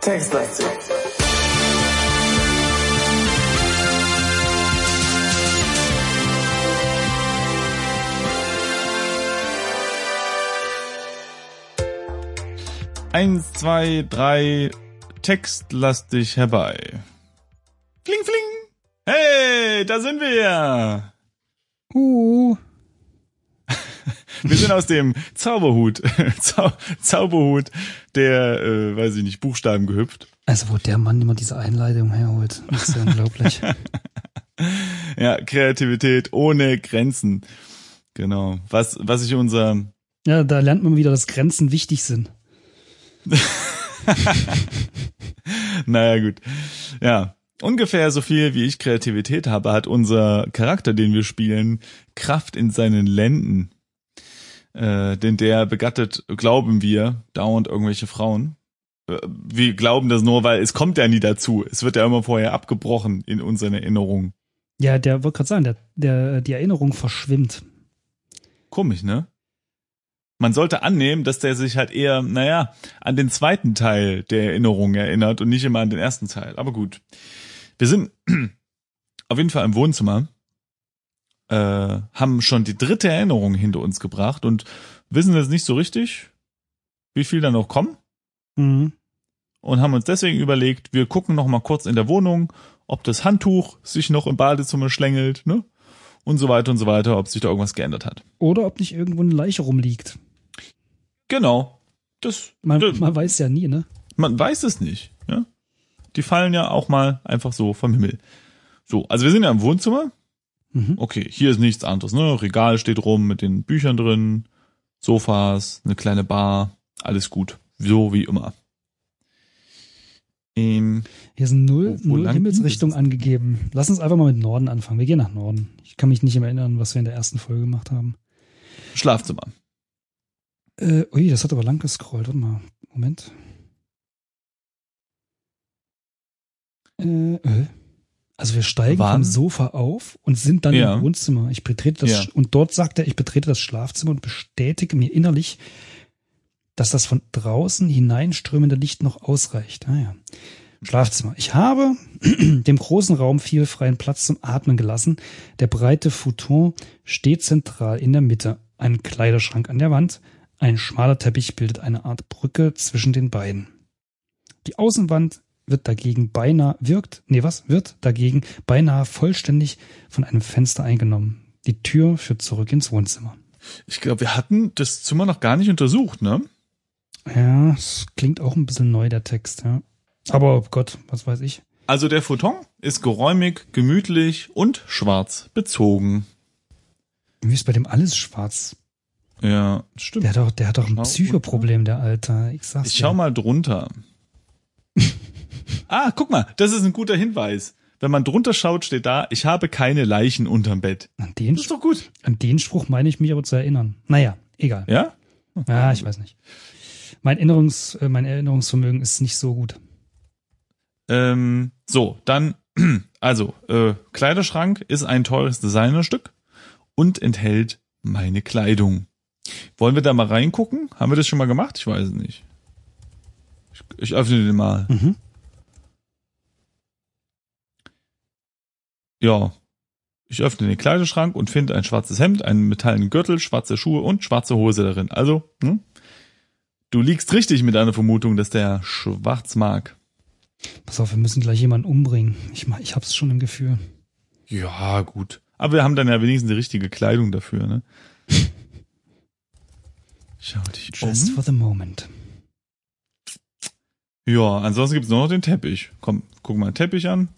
Textlastig. Eins, zwei, drei, Text lass dich herbei. Hey, da sind wir. Uh. Wir sind aus dem Zauberhut, Zau Zauberhut der, äh, weiß ich nicht, Buchstaben gehüpft. Also wo der Mann immer diese Einleitung herholt, das ist ja unglaublich. Ja, Kreativität ohne Grenzen. Genau. Was, was ich unser, Ja, da lernt man wieder, dass Grenzen wichtig sind. naja, gut. Ja. Ungefähr so viel wie ich Kreativität habe, hat unser Charakter, den wir spielen, Kraft in seinen Lenden. Äh, denn der begattet, glauben wir, dauernd irgendwelche Frauen. Äh, Wir glauben das nur, weil es kommt ja nie dazu. Es wird ja immer vorher abgebrochen in unseren Erinnerungen. Ja, der wollte gerade sagen, der, der, die Erinnerung verschwimmt. Komisch, ne? Man sollte annehmen, dass der sich halt eher, naja, an den zweiten Teil der Erinnerung erinnert und nicht immer an den ersten Teil. Aber gut. Wir sind auf jeden Fall im Wohnzimmer, äh, haben schon die dritte Erinnerung hinter uns gebracht und wissen jetzt nicht so richtig, wie viel da noch kommen Mhm. und haben uns deswegen überlegt, wir gucken noch mal kurz in der Wohnung, ob das Handtuch sich noch im Badezimmer schlängelt, ne? Und so weiter und so weiter, ob sich da irgendwas geändert hat. Oder ob nicht irgendwo eine Leiche rumliegt. Genau. Das, Man, das man weiß ja nie, ne? Man weiß es nicht, ja. Die fallen ja auch mal einfach so vom Himmel. So, also wir sind ja im Wohnzimmer. Mhm. Okay, hier ist nichts anderes, ne? Regal steht rum mit den Büchern drin, Sofas, eine kleine Bar, alles gut. So wie immer. Ähm, Hier sind null, Wo- wo null Himmelsrichtung angegeben. Lass uns einfach mal mit Norden anfangen. Wir gehen nach Norden. Ich kann mich nicht mehr erinnern, was wir in der ersten Folge gemacht haben. Schlafzimmer. Äh, ui, das hat aber lang gescrollt. Warte mal. Moment. Äh, äh. Also wir steigen Wann? vom Sofa auf und sind dann Ja. im Wohnzimmer. Ich betrete das Ja. und dort sagt er, ich betrete das Schlafzimmer und bestätige mir innerlich, dass das von draußen hineinströmende Licht noch ausreicht. Ah ja. Schlafzimmer. Ich habe dem großen Raum viel freien Platz zum Atmen gelassen. Der breite Futon steht zentral in der Mitte. Ein Kleiderschrank an der Wand. Ein schmaler Teppich bildet eine Art Brücke zwischen den beiden. Die Außenwand wird dagegen beinahe, wirkt, nee, was? Wird dagegen beinahe vollständig von einem Fenster eingenommen. Die Tür führt zurück ins Wohnzimmer. Ich glaube, wir hatten das Zimmer noch gar nicht untersucht, ne? Ja, es klingt auch ein bisschen neu, der Text, ja. Aber oh Gott, was weiß ich. Also der Futon ist geräumig, gemütlich und schwarz bezogen. Wie ist bei dem alles schwarz? Ja, stimmt. Der hat doch, der hat doch ein Schau Psychoproblem, der Alter. Ich sag's Ich dir. schau mal drunter. ah, guck mal, das ist ein guter Hinweis. Wenn man drunter schaut, steht da, ich habe keine Leichen unterm Bett. An den, Das ist doch gut. an den Spruch meine ich mich aber zu erinnern. Naja, egal. Ja? Ja, ich weiß nicht. Mein Erinnerungs, äh, mein Erinnerungsvermögen ist nicht so gut. Ähm, so, dann, also, äh, Kleiderschrank ist ein teures Designerstück und enthält meine Kleidung. Wollen wir da mal reingucken? Haben wir das schon mal gemacht? Ich weiß es nicht. Ich, ich öffne den mal. Mhm. Ja. Ich öffne den Kleiderschrank und finde ein schwarzes Hemd, einen metallenen Gürtel, schwarze Schuhe und schwarze Hose darin. Also, hm? du liegst richtig mit deiner Vermutung, dass der schwarz mag. Pass auf, wir müssen gleich jemanden umbringen. Ich, ich hab's schon im Gefühl. Ja, gut. Aber wir haben dann ja wenigstens die richtige Kleidung dafür, ne? Schau dich Just um. for the moment. Ja, ansonsten gibt's nur noch den Teppich. Komm, guck mal den Teppich an.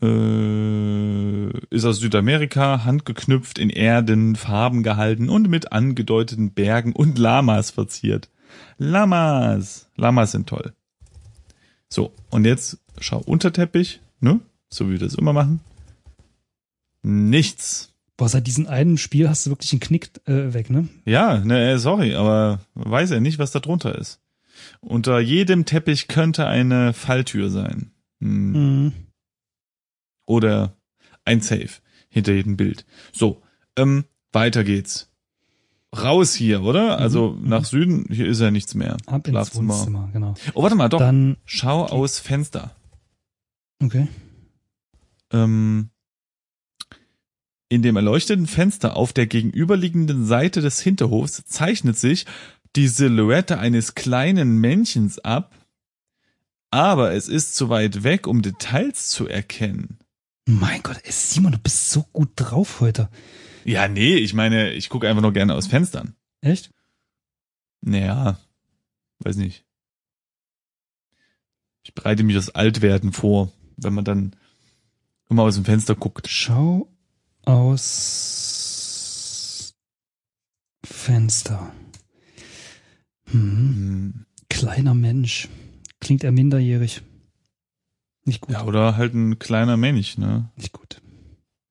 Äh, ist aus Südamerika, handgeknüpft, in Erden, Farben gehalten und mit angedeuteten Bergen und Lamas verziert. Lamas! Lamas sind toll. So, und jetzt schau unter Teppich, ne? So wie wir das immer machen. Nichts. Boah, seit diesem einen Spiel hast du wirklich einen Knick äh, weg, ne? Ja, ne, äh, sorry, aber weiß er nicht, was da drunter ist. Unter jedem Teppich könnte eine Falltür sein. Hm. Mhm. Oder ein Safe hinter jedem Bild. So, ähm, weiter geht's. Raus hier, oder? Also Mhm. nach Süden, hier ist ja nichts mehr. Ab ins Schlafzimmer. Wohnzimmer, genau. Oh, warte mal, doch. Dann, Schau aus Fenster. okay. Ähm, in dem erleuchteten Fenster auf der gegenüberliegenden Seite des Hinterhofs zeichnet sich die Silhouette eines kleinen Männchens ab, aber es ist zu weit weg, um Details zu erkennen. Mein Gott, ey, Simon, du bist so gut drauf heute. Ja, nee, ich meine, ich gucke einfach nur gerne aus Fenstern. Echt? Naja, weiß nicht. Ich bereite mich das Altwerden vor, wenn man dann immer aus dem Fenster guckt. Schau aus Fenster. Hm. Hm. Kleiner Mensch. Klingt er minderjährig. Nicht gut. Ja, oder halt ein kleiner Mensch, ne? Nicht gut.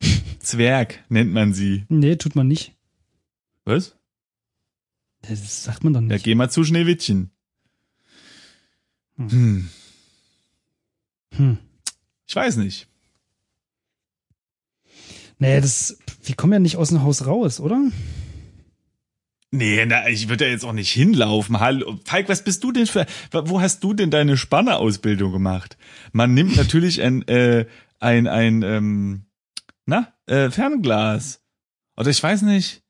Zwerg nennt man sie. Nee, tut man nicht. Was? Das sagt man dann Ja, nicht. geh mal zu Schneewittchen. Hm. Hm. Hm. Ich weiß nicht. Nee, das, wir kommen ja nicht aus dem Haus raus, oder? Nee, na, ich würde ja jetzt auch nicht hinlaufen. Hallo, Falk, was bist du denn für, wo hast du denn deine Spanner-Ausbildung gemacht? Man nimmt natürlich ein, äh, ein, ein, ähm, na, äh, Fernglas. Oder ich weiß nicht,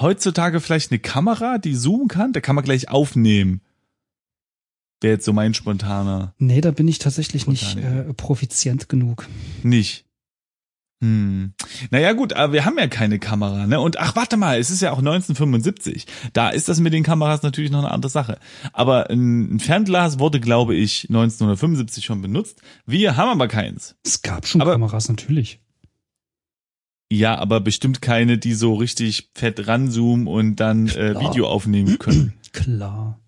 heutzutage vielleicht eine Kamera, die zoomen kann, da kann man gleich aufnehmen. Wäre jetzt so mein spontaner. Nee, da bin ich tatsächlich nicht Spontane äh, profizient genug. Nicht. Hm. Naja, gut, aber wir haben ja keine Kamera, ne? Und ach, warte mal, es ist ja auch 1975. Da ist das mit den Kameras natürlich noch eine andere Sache. Aber ein Fernglas wurde, glaube ich, 1975 schon benutzt. Wir haben aber keins. Es gab schon Aber- Kameras, natürlich. Ja, aber bestimmt keine, die so richtig fett ranzoomen und dann äh, Video aufnehmen können. Klar.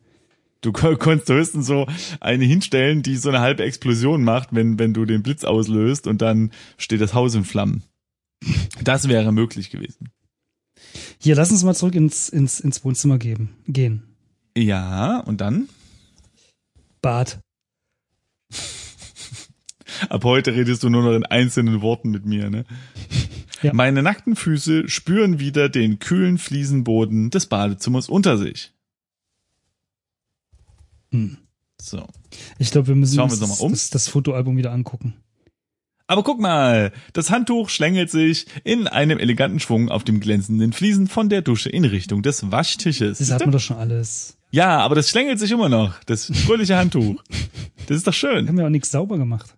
Du kon- konntest höchstens so eine hinstellen, die so eine halbe Explosion macht, wenn, wenn du den Blitz auslöst und dann steht das Haus in Flammen. Das wäre möglich gewesen. Hier, lass uns mal zurück ins, ins, ins Wohnzimmer geben, gehen. Ja, und dann? Bad. Ab heute redest du nur noch in einzelnen Worten mit mir, ne? Ja. Meine nackten Füße spüren wieder den kühlen Fliesenboden des Badezimmers unter sich. Hm. So. Ich glaube, wir müssen Schauen wir uns das, um. das, das Fotoalbum wieder angucken. Aber guck mal, das Handtuch schlängelt sich in einem eleganten Schwung auf dem glänzenden Fliesen von der Dusche in Richtung des Waschtisches. Das hat man doch schon alles. Ja, aber das schlängelt sich immer noch, das fröhliche Handtuch. Das ist doch Wir schön. haben ja auch nichts sauber gemacht.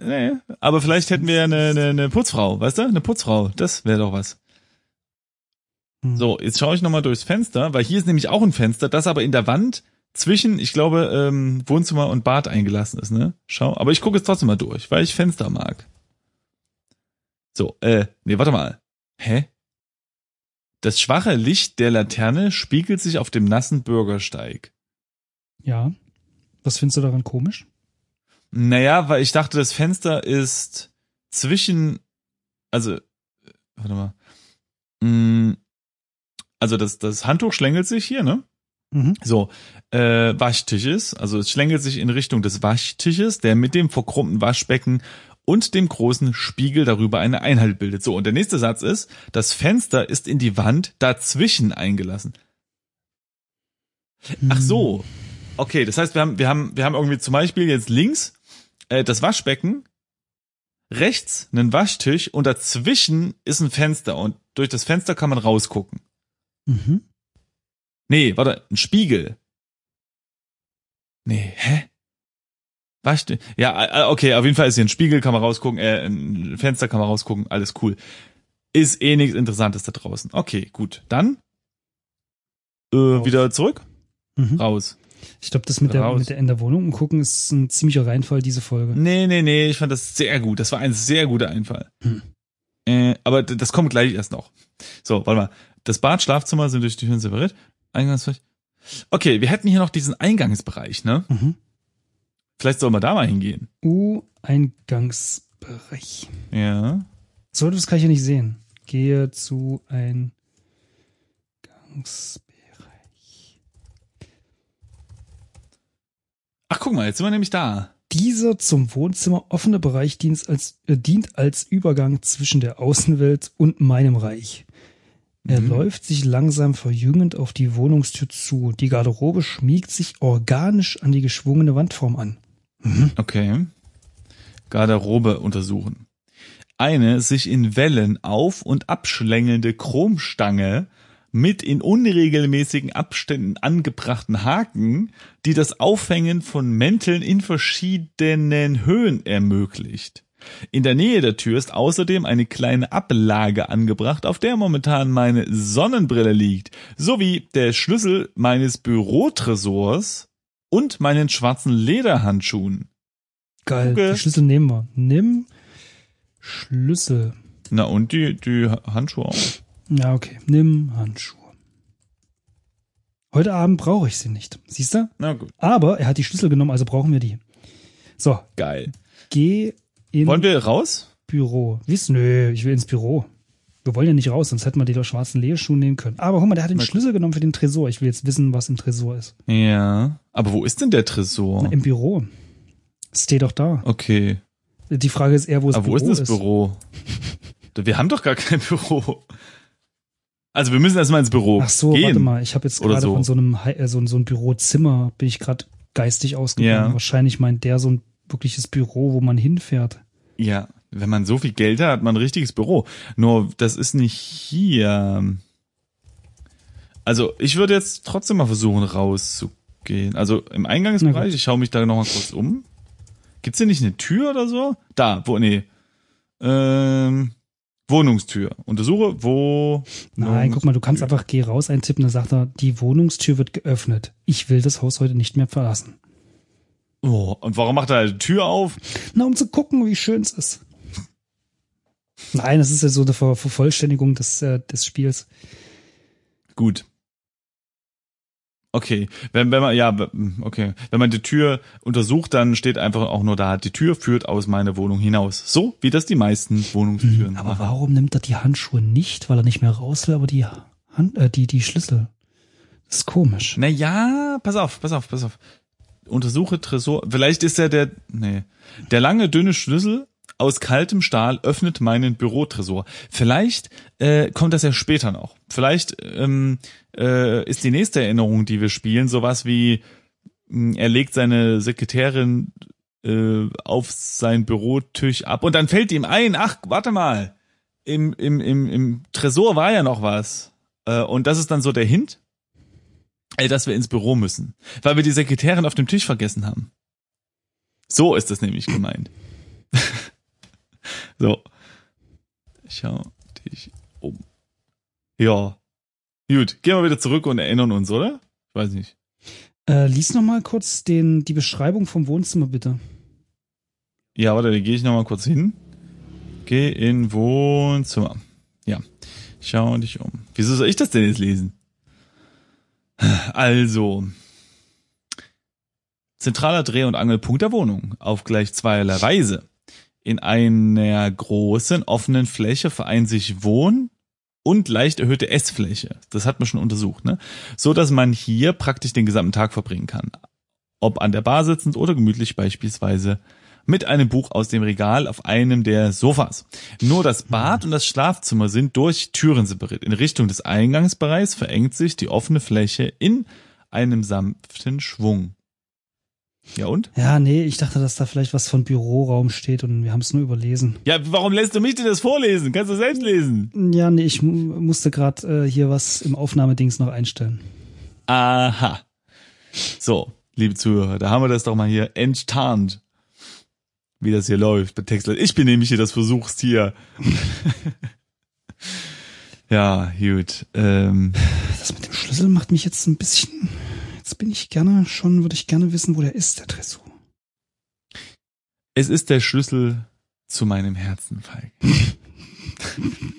Nee, aber vielleicht hätten wir ja eine, eine, eine Putzfrau, weißt du? Eine Putzfrau, das wäre doch was. Hm. So, jetzt schaue ich nochmal durchs Fenster, weil hier ist nämlich auch ein Fenster, das aber in der Wand zwischen, ich glaube, ähm, Wohnzimmer und Bad eingelassen ist, ne? Schau, aber ich gucke jetzt trotzdem mal durch, weil ich Fenster mag. So, äh, nee, warte mal. Hä? Das schwache Licht der Laterne spiegelt sich auf dem nassen Bürgersteig. Ja. Was findest du daran komisch? Naja, weil ich dachte, das Fenster ist zwischen, also, äh, warte mal. Mm, Also das, das Handtuch schlängelt sich hier, ne? Mhm. So, äh, Waschtisches, also es schlängelt sich in Richtung des Waschtisches, der mit dem verkrummten Waschbecken und dem großen Spiegel darüber eine Einheit bildet. So, und der nächste Satz ist, das Fenster ist in die Wand dazwischen eingelassen. Ach so. Okay, das heißt, wir haben, wir haben, wir haben irgendwie zum Beispiel jetzt links äh, das Waschbecken, rechts einen Waschtisch und dazwischen ist ein Fenster und durch das Fenster kann man rausgucken. Mhm. Nee, warte, ein Spiegel. Nee, hä? Waschtisch. Ja, äh, okay, auf jeden Fall ist hier ein Spiegel, kann man rausgucken, äh, ein Fenster kann man rausgucken, alles cool. Ist eh nichts Interessantes da draußen. Okay, gut. Dann äh, wieder zurück, Mhm. raus. Ich glaube, das mit der, mit der in der Wohnung gucken ist ein ziemlicher Reinfall, diese Folge. Nee, nee, nee, ich fand das sehr gut. Das war ein sehr guter Einfall. Hm. Äh, aber das kommt gleich erst noch. So, warte mal. Das Bad, Schlafzimmer sind durch die Türen separiert. Eingangsbereich. Okay, wir hätten hier noch diesen Eingangsbereich, ne? Mhm. Vielleicht sollen wir da mal hingehen. Uh, Eingangsbereich. Ja. So, das kann ich ja nicht sehen. Gehe zu Eingangsbereich. Ach, guck mal, jetzt sind wir nämlich da. Dieser zum Wohnzimmer offene Bereich dient als, äh, dient als Übergang zwischen der Außenwelt und meinem Reich. Er Mhm. läuft sich langsam verjüngend auf die Wohnungstür zu. Die Garderobe schmiegt sich organisch an die geschwungene Wandform an. Okay. Garderobe untersuchen. Eine sich in Wellen auf- und abschlängelnde Chromstange mit in unregelmäßigen Abständen angebrachten Haken, die das Aufhängen von Mänteln in verschiedenen Höhen ermöglicht. In der Nähe der Tür ist außerdem eine kleine Ablage angebracht, auf der momentan meine Sonnenbrille liegt, sowie der Schlüssel meines Bürotresors und meinen schwarzen Lederhandschuhen. Geil, Okay. die Schlüssel nehmen wir. Nimm Schlüssel. Na und die, die Handschuhe auch. Ja, okay. Nimm Handschuhe. Heute Abend brauche ich sie nicht. Siehst du? Na gut, Aber er hat die Schlüssel genommen, also brauchen wir die. So, geil. geh Wollen wir raus? Büro. Wiss? Nö, ich will ins Büro. Wir wollen ja nicht raus, sonst hätten wir die schwarzen Lederschuhe nehmen können. Aber guck mal, der hat den Schlüssel genommen für den Tresor. Ich will jetzt wissen, was im Tresor ist. Ja. Aber wo ist denn der Tresor? Na, Im Büro. Steht doch da. Okay. Die Frage ist eher, wo das Aber wo Büro ist denn das Büro? Wir haben doch gar kein Büro. Also wir müssen erstmal ins Büro Ach so, gehen. warte mal. Ich habe jetzt gerade so. von so einem, äh, so, so ein Bürozimmer, bin ich gerade geistig ausgegangen. Ja. Wahrscheinlich meint der so ein wirkliches Büro, wo man hinfährt. Ja, wenn man so viel Geld hat, hat man ein richtiges Büro. Nur das ist nicht hier. Also ich würde jetzt trotzdem mal versuchen rauszugehen. Also im Eingangsbereich, ich schaue mich da noch mal kurz um. Gibt's hier nicht eine Tür oder so? Da, wo, nee. Ähm, Wohnungstür. Untersuche, wo. Nein, guck mal, du kannst einfach geh raus eintippen, dann sagt er, die Wohnungstür wird geöffnet. Ich will das Haus heute nicht mehr verlassen. Oh, und warum macht er die Tür auf? Na, um zu gucken, wie schön es ist. Nein, das ist ja so eine Ver Vervollständigung des, äh, des Spiels. Gut. Okay, wenn, wenn man, ja, okay. Wenn man die Tür untersucht, dann steht einfach auch nur da, die Tür führt aus meiner Wohnung hinaus. So, wie das die meisten Wohnungstüren Aber machen. warum nimmt er die Handschuhe nicht? Weil er nicht mehr raus will, aber die, Hand, äh, die, die Schlüssel. Das ist komisch. Naja, pass auf, pass auf, pass auf. Untersuche Tresor. Vielleicht ist er der, nee. Der lange, dünne Schlüssel aus kaltem Stahl öffnet meinen Bürotresor. Vielleicht äh, kommt das ja später noch. Vielleicht ähm, äh, ist die nächste Erinnerung, die wir spielen, sowas wie mh, er legt seine Sekretärin äh, auf sein Bürotisch ab und dann fällt ihm ein, ach, warte mal, im, im, im, im Tresor war ja noch was. Äh, und das ist dann so der Hint, äh, dass wir ins Büro müssen, weil wir die Sekretärin auf dem Tisch vergessen haben. So ist das nämlich gemeint. so. Schau dich um. Ja. Gut, gehen wir wieder zurück und erinnern uns, oder? Ich weiß nicht. Äh, lies noch mal kurz den, die Beschreibung vom Wohnzimmer, bitte. Ja, warte, da gehe ich nochmal kurz hin. Geh in Wohnzimmer. Ja. Schau dich um. Wieso soll ich das denn jetzt lesen? Also. Zentraler Dreh- und Angelpunkt der Wohnung. Auf gleich zweierlei Weise. In einer großen, offenen Fläche vereint sich Wohn- und leicht erhöhte Essfläche. Das hat man schon untersucht, ne? So dass man hier praktisch den gesamten Tag verbringen kann. Ob an der Bar sitzend oder gemütlich beispielsweise mit einem Buch aus dem Regal auf einem der Sofas. Nur das Bad und das Schlafzimmer sind durch Türen separiert. In Richtung des Eingangsbereichs verengt sich die offene Fläche in einem sanften Schwung. Ja und? Ja, nee, ich dachte, dass da vielleicht was von Büroraum steht und wir haben es nur überlesen. Ja, warum lässt du mich denn das vorlesen? Kannst du selbst lesen? Ja, nee, ich mu- musste gerade äh, hier was im Aufnahmedings noch einstellen. Aha. So, liebe Zuhörer, da haben wir das doch mal hier enttarnt. Wie das hier läuft bei Textler. Ich bin nämlich hier das Versuchstier. ja, gut. Ähm, Das mit dem Schlüssel macht mich jetzt ein bisschen. Jetzt bin ich gerne schon, würde ich gerne wissen, wo der ist, der Tresor. es ist der Schlüssel zu meinem Herzen, Falk.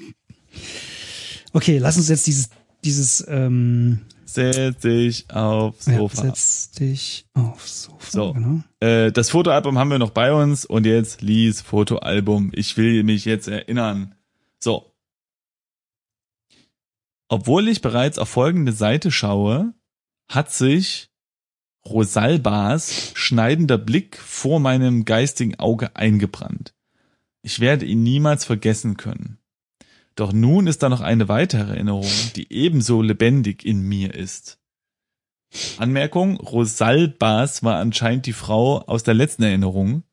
Okay, lass uns jetzt dieses, dieses, ähm, Setz dich aufs ja, Sofa. setz dich aufs Sofa. So. Genau. Äh, das Fotoalbum haben wir noch bei uns und jetzt lies Fotoalbum. Ich will mich jetzt erinnern. So. Obwohl ich bereits auf folgende Seite schaue, hat sich Rosalbas schneidender Blick vor meinem geistigen Auge eingebrannt. Ich werde ihn niemals vergessen können. Doch nun ist da noch eine weitere Erinnerung, die ebenso lebendig in mir ist. Anmerkung, Rosalbas war anscheinend die Frau aus der letzten Erinnerung.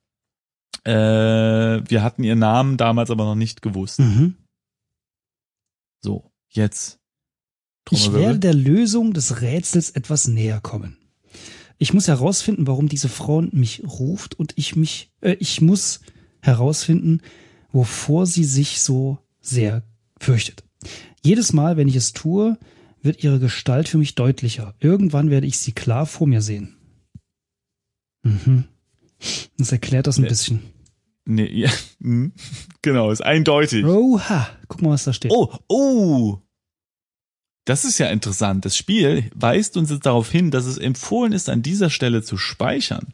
Äh, wir hatten ihren Namen damals aber noch nicht gewusst. Mhm. So, jetzt. Ich werde der Lösung des Rätsels etwas näher kommen. Ich muss herausfinden, warum diese Frau mich ruft und ich mich, äh, ich muss herausfinden, wovor sie sich so sehr fürchtet. Jedes Mal, wenn ich es tue, wird ihre Gestalt für mich deutlicher. Irgendwann werde ich sie klar vor mir sehen. Mhm. Das erklärt das ein Nee. bisschen. Nee, ja, hm, genau, ist eindeutig. Oha, guck mal, was da steht. Oh, oh. Das ist ja interessant. Das Spiel weist uns jetzt darauf hin, dass es empfohlen ist, an dieser Stelle zu speichern.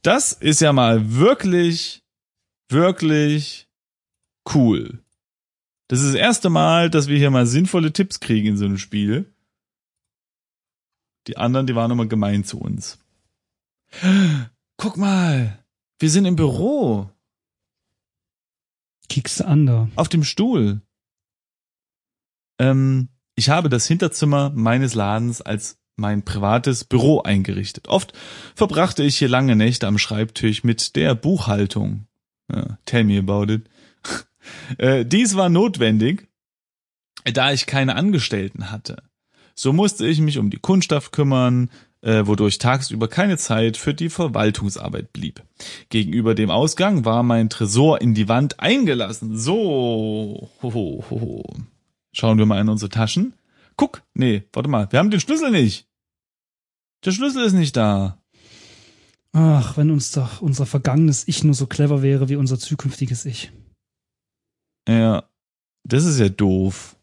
Das ist ja mal wirklich, wirklich cool. Das ist das erste Mal, dass wir hier mal sinnvolle Tipps kriegen in so einem Spiel. Die anderen, die waren immer gemein zu uns. Guck mal, wir sind im Büro, Kiekste an da. auf dem Stuhl. Ähm, ich habe das Hinterzimmer meines Ladens als mein privates Büro eingerichtet. Oft verbrachte ich hier lange Nächte am Schreibtisch mit der Buchhaltung. Ja, tell me about it. Äh, Dies war notwendig, da ich keine Angestellten hatte. So musste ich mich um die Kundschaft kümmern, äh, wodurch tagsüber keine Zeit für die Verwaltungsarbeit blieb. Gegenüber dem Ausgang war mein Tresor in die Wand eingelassen. So. Hoho, hoho. Schauen wir mal in unsere Taschen. Guck, nee, warte mal, wir haben den Schlüssel nicht. Der Schlüssel ist nicht da. Ach, wenn uns doch unser vergangenes Ich nur so clever wäre wie unser zukünftiges Ich. Ja, das ist ja doof.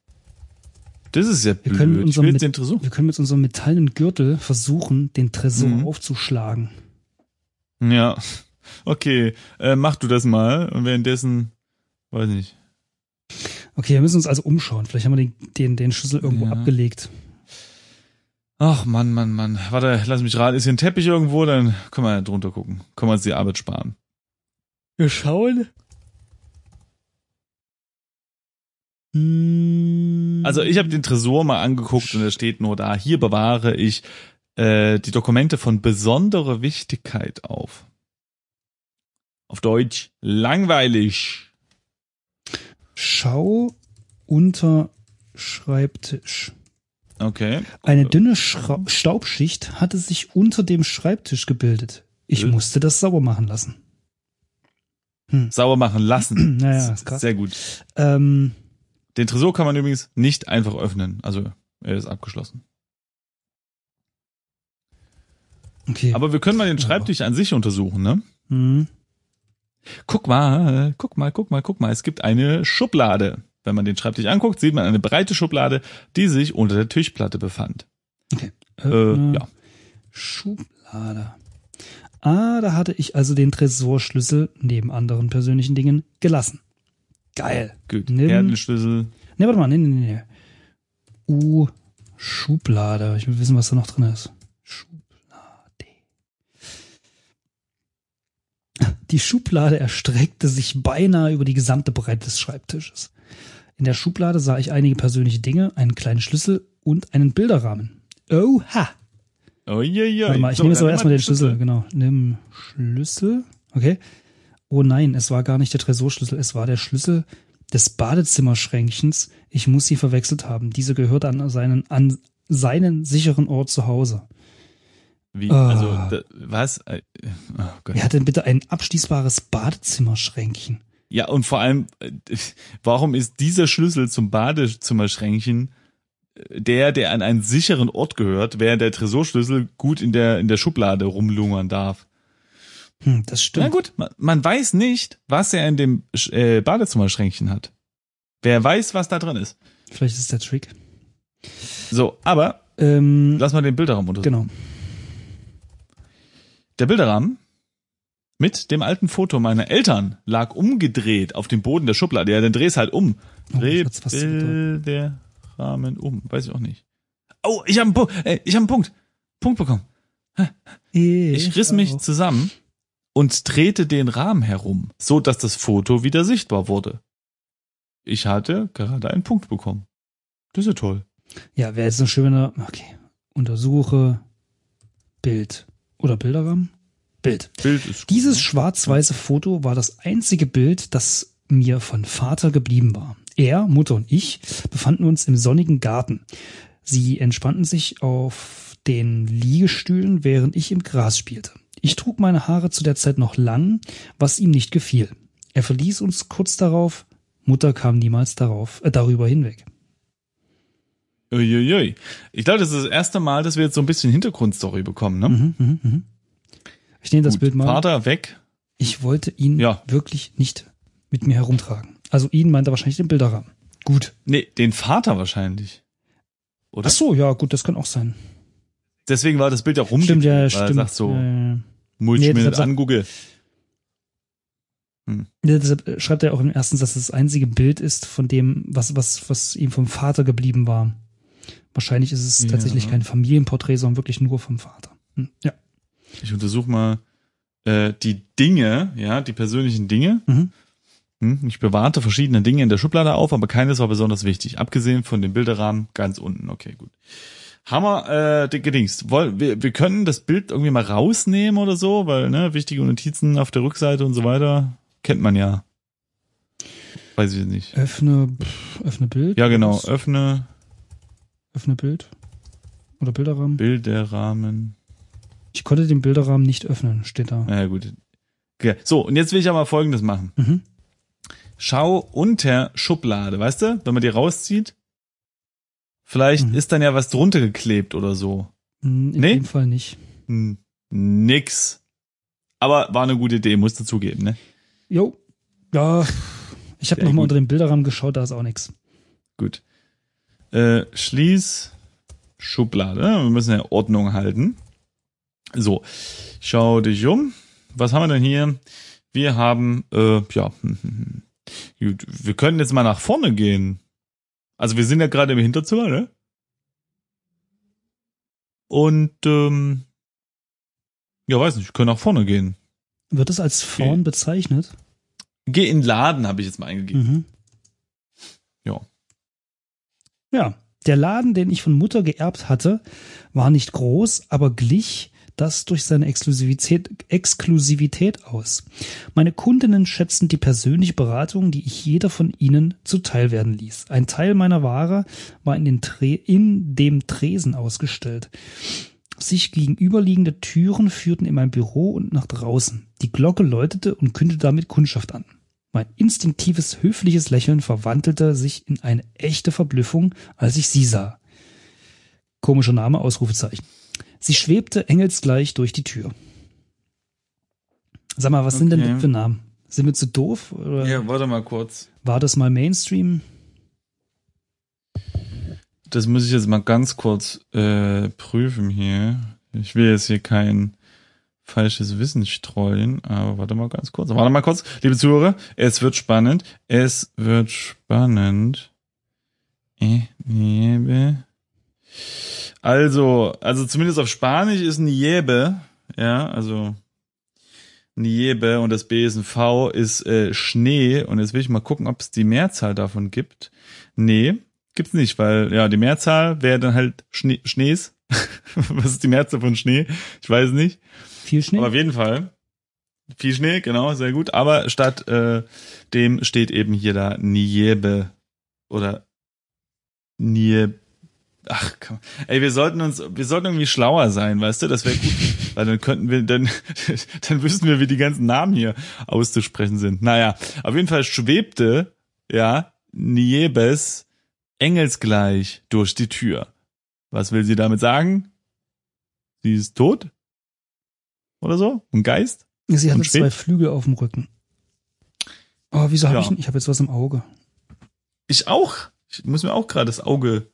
Das ist ja Wir können blöd. Ich unserem will mit- den Tresor. Wir können mit unserem metallenen Gürtel versuchen, den Tresor Mhm. aufzuschlagen. Ja, okay, äh, mach du das mal und währenddessen, weiß nicht. Okay, wir müssen uns also umschauen. Vielleicht haben wir den, den, den Schlüssel irgendwo Ja. abgelegt. Ach Mann, Mann, Mann. Warte, lass mich raten. Ist hier ein Teppich irgendwo? Dann können wir ja drunter gucken. Können wir uns die Arbeit sparen. Wir schauen. Hm, Also ich habe den Tresor mal angeguckt und da steht nur da, hier bewahre ich äh, die Dokumente von besonderer Wichtigkeit auf. Auf Deutsch langweilig. Schau unter Schreibtisch. Okay. Eine dünne Schra Staubschicht hatte sich unter dem Schreibtisch gebildet. Ich Äh. musste das sauber machen lassen. Sauber machen lassen. Naja, ist krass. Sehr gut. Ähm, Den Tresor kann man übrigens nicht einfach öffnen. Also er ist abgeschlossen. okay. Aber wir können mal den Schreibtisch an sich untersuchen, ne? Hm. Guck mal, guck mal, guck mal, guck mal. Es gibt eine Schublade. Wenn man den Schreibtisch anguckt, sieht man eine breite Schublade, die sich unter der Tischplatte befand. Okay. Äh, Öffne ja. Schublade. Ah, da hatte ich also den Tresorschlüssel neben anderen persönlichen Dingen gelassen. Geil. Gut. Nimm- Erdenschlüssel. Ne, warte mal, nee, nee, nee. U, Schublade. Ich will wissen, was da noch drin ist. Schublade. Die Schublade erstreckte sich beinahe über die gesamte Breite des Schreibtisches. In der Schublade sah ich einige persönliche Dinge, einen kleinen Schlüssel und einen Bilderrahmen. Oha! Oh, je, je. Warte mal, ich So, nehme jetzt aber erstmal mal den Schlüssel, genau. Nimm Schlüssel. Okay. Oh nein, es war gar nicht der Tresorschlüssel, es war der Schlüssel des Badezimmerschränkchens. Ich muss sie verwechselt haben. Diese gehört an seinen, an seinen sicheren Ort zu Hause. Wie? Ah. Also, da, was? Äh, Oh. Wer hat denn bitte ein abschließbares Badezimmerschränkchen? Ja, und vor allem, äh, warum ist dieser Schlüssel zum Badezimmerschränkchen äh, der, der an einen sicheren Ort gehört, während der Tresorschlüssel gut in der, in der Schublade rumlungern darf? Hm, das Na stimmt. gut, man, man weiß nicht, was er in dem äh, Badezimmerschränkchen hat. Wer weiß, was da drin ist. Vielleicht ist es der Trick. So, aber Ähm, lass mal den Bilderrahmen untersuchen. genau. Der Bilderrahmen mit dem alten Foto meiner Eltern lag umgedreht auf dem Boden der Schublade. Ja, dann dreh's halt um. Oh, Dreh gedrückt. Bilderrahmen um. Weiß ich auch nicht. Oh, ich habe einen Punkt. Äh, ich habe einen Punkt. Punkt bekommen. Ich riss mich zusammen und drehte den Rahmen herum, so dass das Foto wieder sichtbar wurde. Ich hatte gerade einen Punkt bekommen. Das ist ja toll. Ja, wäre jetzt noch schön, wenn er, okay, untersuche Bild oder Bilderrahmen? Bild. Bild ist Dieses schwarz-weiße Foto war das einzige Bild, das mir von Vater geblieben war. Er, Mutter und ich befanden uns im sonnigen Garten. Sie entspannten sich auf den Liegestühlen, während ich im Gras spielte. Ich trug meine Haare zu der Zeit noch lang, was ihm nicht gefiel. Er verließ uns kurz darauf. Mutter kam niemals darauf, äh, darüber hinweg. Uiuiui. Ich glaube, das ist das erste Mal, dass wir jetzt so ein bisschen Hintergrundstory bekommen, ne? Mhm, mhm, mhm. Ich nehme das Gut, Bild mal. Vater weg. Ich wollte ihn Ja. wirklich nicht mit mir herumtragen. Also ihn meint er wahrscheinlich den Bilderrahmen. Gut. Nee, den Vater wahrscheinlich. Oder? Ach so, ja, gut, das kann auch sein. Deswegen war das Bild ja Stimmt, rumgedreht, ja, stimmt. sagt so, Äh, muss Nee, ich mir deshalb das sagt- angucke. ja, deshalb äh, schreibt er auch im ersten Satz, dass das einzige Bild ist von dem, was, was, was ihm vom Vater geblieben war. Wahrscheinlich ist es Ja. tatsächlich kein Familienporträt, sondern wirklich nur vom Vater. Hm, ja. Ich untersuche mal äh, die Dinge, ja, die persönlichen Dinge. Mhm. Hm, ich bewahrte verschiedene Dinge in der Schublade auf, aber keines war besonders wichtig. Abgesehen von dem Bilderrahmen ganz unten. Okay, gut. Hammer, äh, gedingst. Wir, wir können das Bild irgendwie mal rausnehmen oder so, weil, ne, wichtige Notizen auf der Rückseite und so weiter, kennt man ja. Weiß ich nicht. Öffne, pff, öffne Bild. Ja, genau. Öffne Öffne Bild. Oder Bilderrahmen. Bilderrahmen. Ich konnte den Bilderrahmen nicht öffnen, steht da. Na ja, gut. Okay. So, und jetzt will ich aber Folgendes machen. Mhm. Schau unter Schublade, weißt du, wenn man die rauszieht, vielleicht Mhm. ist dann ja was drunter geklebt oder so. Hm, In Nee? dem Fall nicht. Hm, nix. Aber war eine gute Idee, muss dazugeben, ne? Jo. Ja. Ich habe nochmal unter den Bilderrahmen geschaut, da ist auch nichts. Gut. Äh, schließ Schublade. Wir müssen ja Ordnung halten. So, schau dich um. Was haben wir denn hier? Wir haben, äh, ja, gut, wir können jetzt mal nach vorne gehen. Also wir sind ja gerade im Hinterzimmer, ne? Und, ähm, ja, weiß nicht, können nach vorne gehen. Wird es als vorn bezeichnet? Geh in den Laden, habe ich jetzt mal eingegeben. Mhm. Ja. Ja, der Laden, den ich von Mutter geerbt hatte, war nicht groß, aber glich das durch seine Exklusivität, Exklusivität aus. Meine Kundinnen schätzten die persönliche Beratung, die ich jeder von ihnen zuteil werden ließ. Ein Teil meiner Ware war in, den Tre in dem Tresen ausgestellt. Sich gegenüberliegende Türen führten in mein Büro und nach draußen. Die Glocke läutete und kündete damit Kundschaft an. Mein instinktives, höfliches Lächeln verwandelte sich in eine echte Verblüffung, als ich sie sah. Komischer Name, Ausrufezeichen. Sie schwebte engelsgleich durch die Tür. Sag mal, was sind denn Okay. das für Namen? Sind wir zu doof? Oder Ja, warte mal kurz. war das mal Mainstream? Das muss ich jetzt mal ganz kurz äh, prüfen hier. Ich will jetzt hier kein falsches Wissen streuen, aber warte mal ganz kurz. Warte mal kurz, liebe Zuhörer, es wird spannend. Es wird spannend. Äh, Niebe. Also, also zumindest auf Spanisch ist Niebe, ja, also Niebe und das B ist ein V, ist äh, Schnee. Und jetzt will ich mal gucken, ob es die Mehrzahl davon gibt. Nee, gibt's nicht, weil ja, die Mehrzahl wäre dann halt Schnee, Schnees. Was ist die Mehrzahl von Schnee? Ich weiß nicht. Viel Schnee? Aber auf jeden Fall. Viel Schnee, genau, sehr gut. Aber statt äh, dem steht eben hier da Niebe oder Niebe. Ach, komm. Ey, wir sollten uns, wir sollten irgendwie schlauer sein, weißt du? Das wäre gut, weil dann könnten wir, dann, dann wüssten wir, wie die ganzen Namen hier auszusprechen sind. Naja, auf jeden Fall schwebte, ja, Niebes engelsgleich durch die Tür. Was will sie damit sagen? Sie ist tot? Oder so? Ein Geist? Sie hatte schwebt? zwei Flügel auf dem Rücken. Oh, wieso habe Ja. ich? Ich habe jetzt was im Auge. Ich auch. Ich muss mir auch gerade das Auge,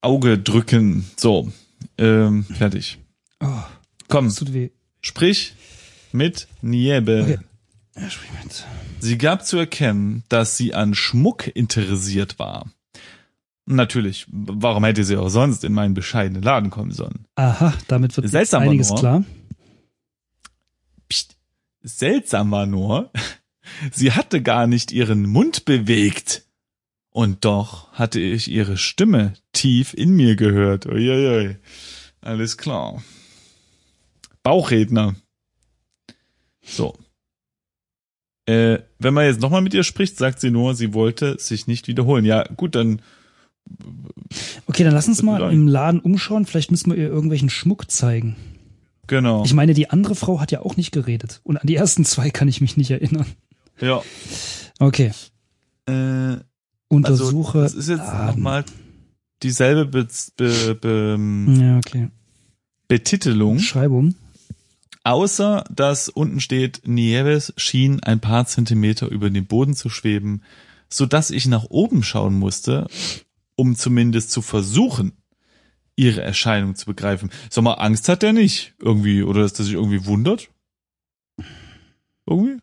Auge drücken. So, ähm, fertig. Oh, Komm, tut weh. sprich mit Niebe. Okay. Ja, sprich mit. Sie gab zu erkennen, dass sie an Schmuck interessiert war. Natürlich. Warum hätte sie auch sonst in meinen bescheidenen Laden kommen sollen? Aha, damit wird Seltsam einiges nur. klar. Psst. Seltsam war nur, sie hatte gar nicht ihren Mund bewegt. Und doch hatte ich ihre Stimme tief in mir gehört. Uiuiui. Alles klar. Bauchredner. So. Äh, wenn man jetzt nochmal mit ihr spricht, sagt sie nur, sie wollte sich nicht wiederholen. Ja, gut, dann Okay, dann lass uns mal im Laden umschauen. Vielleicht müssen wir ihr irgendwelchen Schmuck zeigen. genau. Ich meine, die andere Frau hat ja auch nicht geredet. Und an die ersten zwei kann ich mich nicht erinnern. ja. Okay, Äh, untersuche. Also, das ist jetzt nochmal dieselbe Be Be Be Ja, okay. Betitelung, Beschreibung. außer dass unten steht, Nieves schien ein paar Zentimeter über dem Boden zu schweben, so dass ich nach oben schauen musste, um zumindest zu versuchen, ihre Erscheinung zu begreifen. Sag mal, Angst hat der nicht irgendwie, oder dass der sich irgendwie wundert? Irgendwie?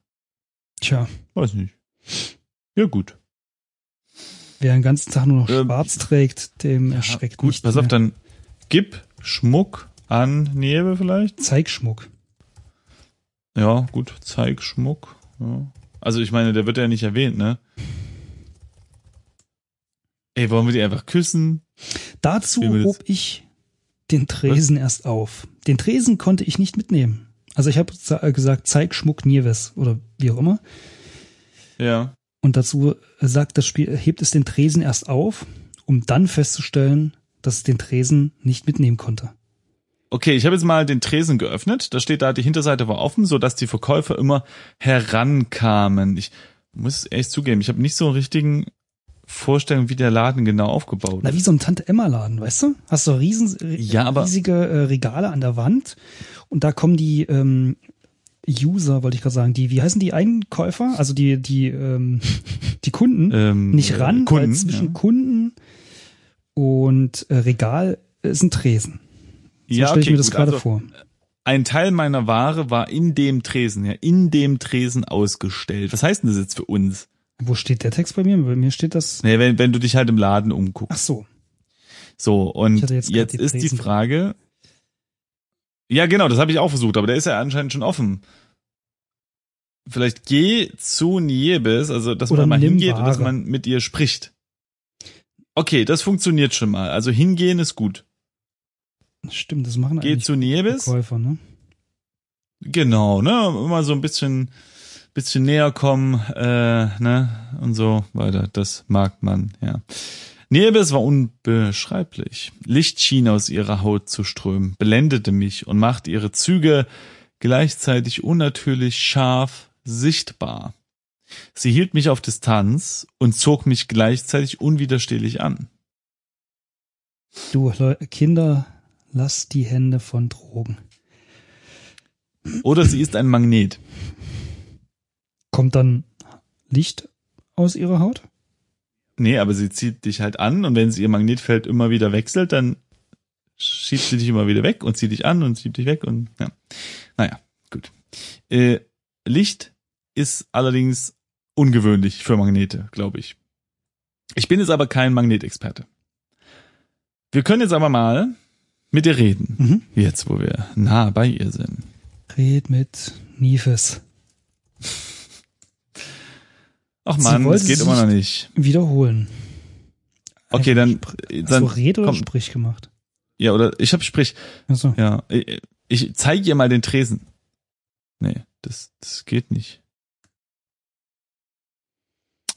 Tja, Weiß nicht. Ja, gut. Wer den ganzen Tag nur noch Ähm, schwarz trägt, dem erschreckt Gut, nicht pass auf, mehr. dann gib Schmuck an Nieve vielleicht. Zeigschmuck. Ja, gut, zeig Schmuck. Ja. Also ich meine, der wird ja nicht erwähnt, ne? Ey, wollen wir die einfach küssen? Dazu hob ich den Tresen erst auf. Den Tresen konnte ich nicht mitnehmen. Also ich habe gesagt, zeig Schmuck Nieves oder wie auch immer. Ja. Und dazu sagt das Spiel, hebt es den Tresen erst auf, um dann festzustellen, dass es den Tresen nicht mitnehmen konnte. Okay, ich habe jetzt mal den Tresen geöffnet. Da steht da, die Hinterseite war offen, so dass die Verkäufer immer herankamen. Ich muss echt zugeben, ich habe nicht so einen richtigen Vorstellung, wie der Laden genau aufgebaut Na, ist. wie so ein Tante-Emma-Laden, weißt du? Hast du riesen, Ja, riesige äh, Regale an der Wand und da kommen die ähm, User, wollte ich gerade sagen, die, wie heißen die Einkäufer? Also die, die, ähm, die Kunden Ähm, nicht ran, äh, Kunden, weil zwischen ja. Kunden und äh, Regal ist ein Tresen. So Ja, stelle ich okay, mir das gut, gerade also- vor. ein Teil meiner Ware war in dem Tresen, ja, in dem Tresen ausgestellt. Was heißt denn das jetzt für uns? Wo steht der Text bei mir? Bei mir steht das. Nee, wenn, wenn du dich halt im Laden Ach umguckst. so. So, und jetzt, jetzt die ist die Frage. Ja, genau, das habe ich auch versucht, aber der ist ja anscheinend schon offen. Vielleicht geh zu Niebes, also dass Oder man mal hingeht und dass Ware. man mit ihr spricht. Okay, das funktioniert schon mal. Also hingehen ist gut. Stimmt, das machen Geh eigentlich zu Niebes. Verkäufer, ne? Genau, ne? Immer so ein bisschen, bisschen näher kommen, äh, ne? Und so weiter. Das mag man, ja. Nieves war unbeschreiblich. Licht schien aus ihrer Haut zu strömen, blendete mich und machte ihre Züge gleichzeitig unnatürlich scharf sichtbar. Sie hielt mich auf Distanz und zog mich gleichzeitig unwiderstehlich an. Du, Kinder, lass die Hände von Drogen. Oder sie ist ein Magnet. Kommt dann Licht aus ihrer Haut? Nee, aber sie zieht dich halt an und wenn sie ihr Magnetfeld immer wieder wechselt, dann schiebt sie dich immer wieder weg und zieht dich an und schiebt dich weg und ja. Naja, gut. Äh, Licht ist allerdings ungewöhnlich für Magnete, glaube ich. Ich bin jetzt aber kein Magnetexperte. Wir können jetzt aber mal mit ihr reden, Mhm. jetzt wo wir nah bei ihr sind. Red mit Nifes. Ach man, das geht immer noch nicht. Wiederholen. Okay, dann, Hast dann du Red oder komm, Sprich gemacht? ja, oder ich habe Sprich. Achso. Ja, ich, ich zeige ihr mal den Tresen. Nee, das, das geht nicht.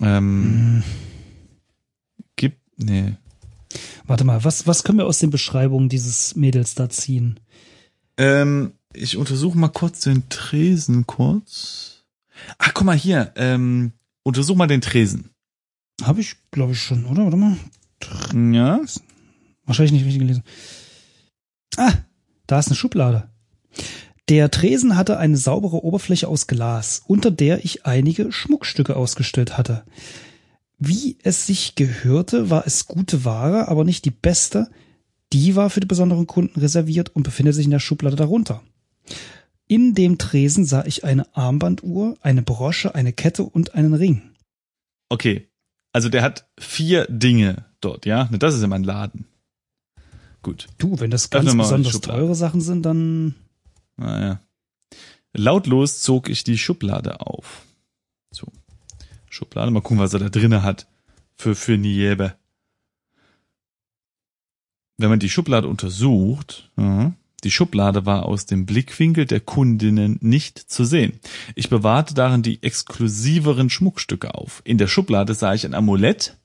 Ähm, Hm. gib, nee. Warte mal, was, was können wir aus den Beschreibungen dieses Mädels da ziehen? Ähm, ich untersuche mal kurz den Tresen kurz. Ach, guck mal hier, ähm, untersuch mal den Tresen. Habe ich, glaube ich, schon, oder? Warte mal. Ja, Wahrscheinlich nicht richtig gelesen. Ah, da ist eine Schublade. Der Tresen hatte eine saubere Oberfläche aus Glas, unter der ich einige Schmuckstücke ausgestellt hatte. Wie es sich gehörte, war es gute Ware, aber nicht die beste. Die war für die besonderen Kunden reserviert und befindet sich in der Schublade darunter. In dem Tresen sah ich eine Armbanduhr, eine Brosche, eine Kette und einen Ring. okay. Also der hat vier Dinge dort, ja? Das ist immer ein Laden. Gut. Du, wenn das ganz besonders teure Sachen sind, dann Naja. Lautlos zog ich die Schublade auf. So. Schublade, mal gucken, was er da drinne hat. Für, für Niebe. Wenn man die Schublade untersucht, mhm, die Schublade war aus dem Blickwinkel der Kundinnen nicht zu sehen. Ich bewahrte darin die exklusiveren Schmuckstücke auf. In der Schublade sah ich ein Amulett